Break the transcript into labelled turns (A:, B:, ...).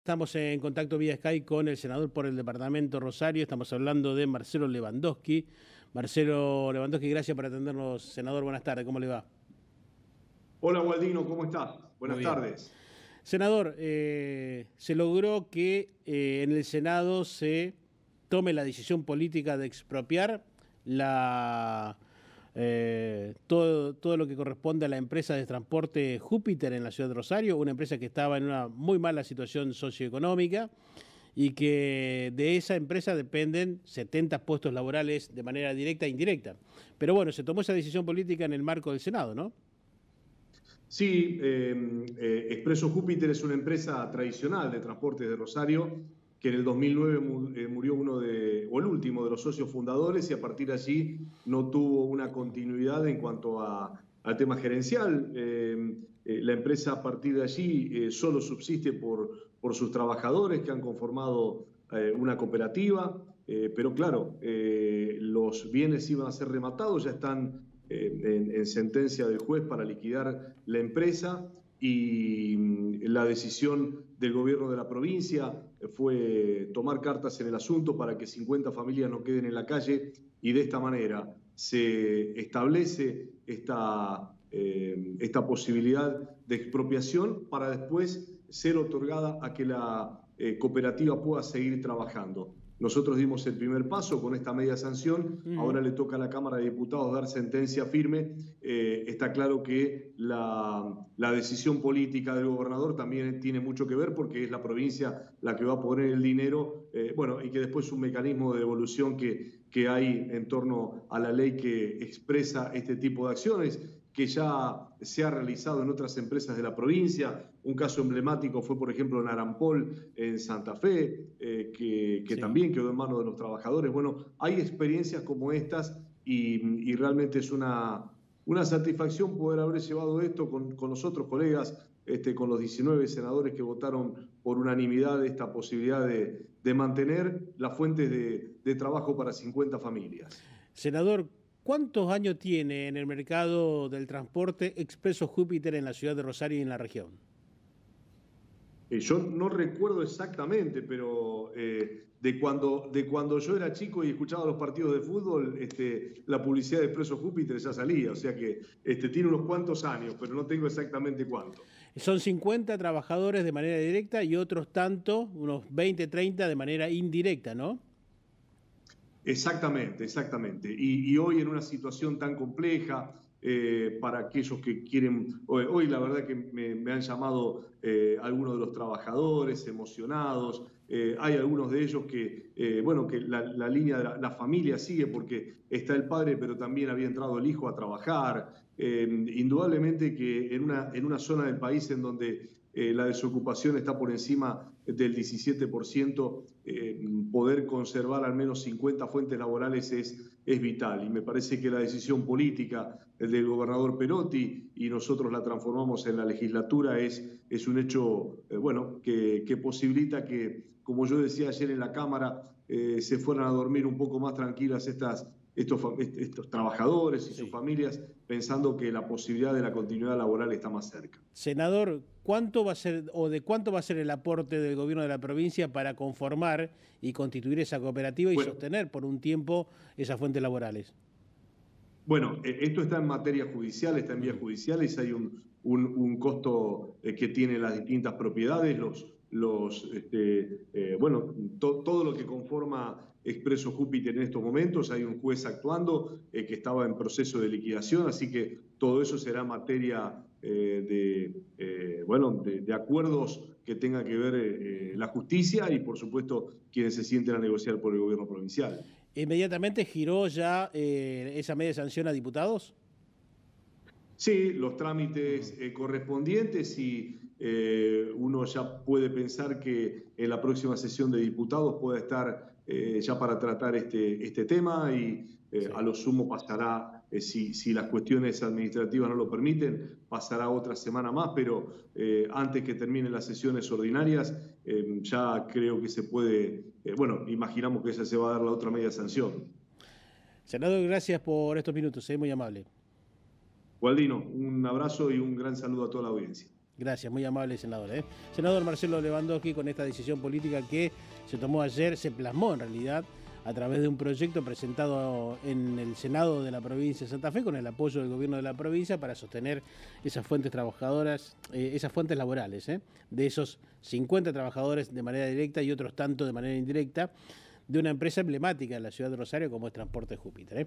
A: Estamos en contacto vía Skype con el senador por el departamento Rosario. Estamos hablando de Marcelo Lewandowski. Marcelo Lewandowski, gracias por atendernos, senador. Buenas tardes, ¿cómo le va?
B: Hola, Waldino, ¿cómo está? Buenas tardes.
A: Senador, eh, se logró que eh, en el Senado se tome la decisión política de expropiar la eh, todo, todo lo que corresponde a la empresa de transporte Júpiter en la ciudad de Rosario, una empresa que estaba en una muy mala situación socioeconómica y que de esa empresa dependen 70 puestos laborales de manera directa e indirecta. Pero bueno, se tomó esa decisión política en el marco del Senado, ¿no?
B: Sí, eh, eh, Expreso Júpiter es una empresa tradicional de transporte de Rosario que en el 2009 eh, murió uno de, o el último de los socios fundadores y a partir de allí no tuvo una continuidad en cuanto a, al tema gerencial. Eh, eh, la empresa a partir de allí solo subsiste por, por sus trabajadores que han conformado una cooperativa, pero claro, los bienes iban a ser rematados, ya están en sentencia del juez para liquidar la empresa y mm, la decisión del gobierno de la provincia fue tomar cartas en el asunto para que 50 familias no queden en la calle y de esta manera se establece esta, eh, esta posibilidad de expropiación para después ser otorgada a que la eh, cooperativa pueda seguir trabajando. Nosotros dimos el primer paso con esta media sanción, ahora le toca a la Cámara de Diputados dar sentencia firme. Eh, está claro que la, decisión política del gobernador también tiene mucho que ver porque es la provincia la que va a poner el dinero, eh, bueno, y que después un mecanismo de devolución que, que hay en torno a la ley que expresa este tipo de acciones que ya se ha realizado en otras empresas de la provincia. Un caso emblemático fue, por ejemplo, en Arampol, en Santa Fe, eh, que, también quedó en manos de los trabajadores. Bueno, hay experiencias como estas y, realmente es una, una, satisfacción poder haber llevado esto con, los otros colegas, este, con los 19 senadores que votaron por unanimidad esta posibilidad de, mantener las fuentes de, de trabajo para 50 familias.
A: Senador, ¿Cuántos años tiene en el mercado del transporte Expreso Júpiter en la ciudad de Rosario y en la región?
B: Eh, yo no recuerdo exactamente, pero eh, de, cuando, de cuando yo era chico y escuchaba los partidos de fútbol, este, la publicidad de Expreso Júpiter ya salía, o sea que este, tiene unos cuantos años, pero no tengo exactamente cuánto.
A: Son 50 trabajadores de manera directa y otros tantos, unos 20, 30 de manera indirecta, ¿no?
B: Exactamente, exactamente. Y, hoy en una situación tan compleja, eh, para aquellos que quieren, hoy, la verdad que me, han llamado eh, algunos de los trabajadores emocionados, eh, hay algunos de ellos que, bueno, que la, línea de la, familia sigue porque está el padre, pero también había entrado el hijo a trabajar. indudablemente que en una, en una zona del país en donde eh, la desocupación está por encima del 17%, eh, poder conservar al menos 50 fuentes laborales es, es vital. Y me parece que la decisión política del gobernador Perotti y nosotros la transformamos en la legislatura es, es un hecho eh, bueno, que, que, posibilita que, como yo decía ayer en la Cámara, se fueran a dormir un poco más tranquilas estas estos, estos trabajadores y sus familias pensando que la posibilidad de la continuidad laboral está más cerca.
A: Senador, ¿cuánto va a ser o de cuánto va a ser el aporte del gobierno de la provincia para conformar y constituir esa cooperativa y sostener por un tiempo esas fuentes laborales?
B: Bueno, eh, esto está en materia judicial, está en vías judiciales, hay un, un, costo eh, que tienen las distintas propiedades, los, los este, eh, bueno, todo lo que conforma Expreso Júpiter en estos momentos. Hay un juez actuando eh, que estaba en proceso de liquidación, así que todo eso será materia eh, de, eh, bueno, de, acuerdos que tenga que ver la justicia y, por supuesto, quienes se sienten a negociar por el gobierno provincial.
A: ¿Inmediatamente giró ya esa media sanción a diputados?
B: Sí, los trámites correspondientes y uno ya puede pensar que en la próxima sesión de diputados pueda estar eh, ya para tratar este, este tema y eh, a lo sumo pasará, eh, si, si, las cuestiones administrativas no lo permiten, pasará otra semana más, pero antes que terminen las sesiones ordinarias, ya creo que se puede, bueno, imaginamos que ya se va a dar la otra media sanción.
A: Senador, gracias por estos minutos, es muy amable.
B: Gualdino, un abrazo y un gran saludo a toda la audiencia.
A: Gracias, muy amable senador. ¿eh? Senador Marcelo Lewandowski, con esta decisión política que se tomó ayer, se plasmó en realidad a través de un proyecto presentado en el Senado de la provincia de Santa Fe con el apoyo del gobierno de la provincia para sostener esas fuentes trabajadoras, eh, esas fuentes laborales, ¿eh? de esos 50 trabajadores de manera directa y otros tantos de manera indirecta de una empresa emblemática en la ciudad de Rosario como es Transporte Júpiter.